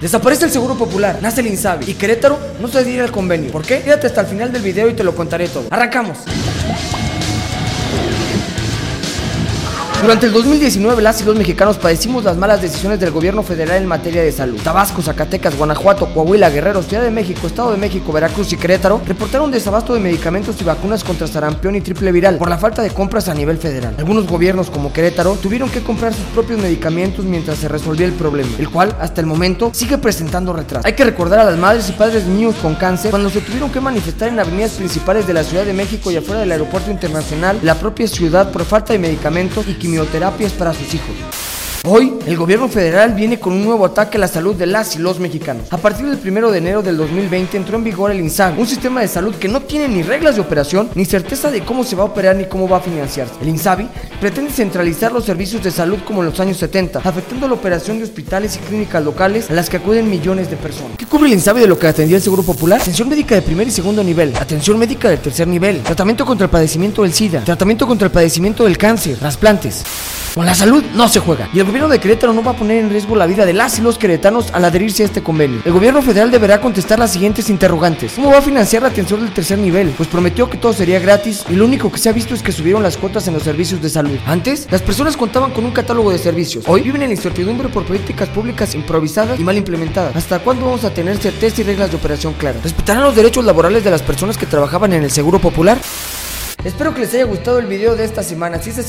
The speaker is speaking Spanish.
Desaparece el Seguro Popular, nace el Insabi y Querétaro no se adhiere al convenio. ¿Por qué? Quédate hasta el final del video y te lo contaré todo. ¡Arrancamos! Durante el 2019, las y los mexicanos padecimos las malas decisiones del gobierno federal en materia de salud. Tabasco, Zacatecas, Guanajuato, Coahuila, Guerrero, Ciudad de México, Estado de México, Veracruz y Querétaro reportaron desabasto de medicamentos y vacunas contra sarampión y triple viral por la falta de compras a nivel federal. Algunos gobiernos, como Querétaro, tuvieron que comprar sus propios medicamentos mientras se resolvía el problema, el cual, hasta el momento, sigue presentando retraso. Hay que recordar a las madres y padres de niños con cáncer cuando se tuvieron que manifestar en avenidas principales de la Ciudad de México y afuera del aeropuerto internacional, la propia ciudad por falta de medicamentos y quimioterapias para sus hijos. Hoy, el gobierno federal viene con un nuevo ataque a la salud de las y los mexicanos. A partir del 1 de enero del 2020 entró en vigor el INSABI, un sistema de salud que no tiene ni reglas de operación, ni certeza de cómo se va a operar ni cómo va a financiarse. El INSABI pretende centralizar los servicios de salud como en los años 70, afectando la operación de hospitales y clínicas locales a las que acuden millones de personas. ¿Qué cubre el INSABI de lo que atendía el Seguro Popular? Atención médica de primer y segundo nivel, atención médica de tercer nivel, tratamiento contra el padecimiento del SIDA, tratamiento contra el padecimiento del cáncer, trasplantes. Con la salud no se juega. Y el gobierno de Querétaro no va a poner en riesgo la vida de las y los queretanos al adherirse a este convenio. El gobierno federal deberá contestar las siguientes interrogantes. ¿Cómo va a financiar la atención del tercer nivel? Pues prometió que todo sería gratis y lo único que se ha visto es que subieron las cuotas en los servicios de salud. Antes, las personas contaban con un catálogo de servicios. Hoy viven en incertidumbre por políticas públicas improvisadas y mal implementadas. ¿Hasta cuándo vamos a tener certeza y reglas de operación claras? ¿Respetarán los derechos laborales de las personas que trabajaban en el Seguro Popular? Espero que les haya gustado el video de esta semana. Si es así,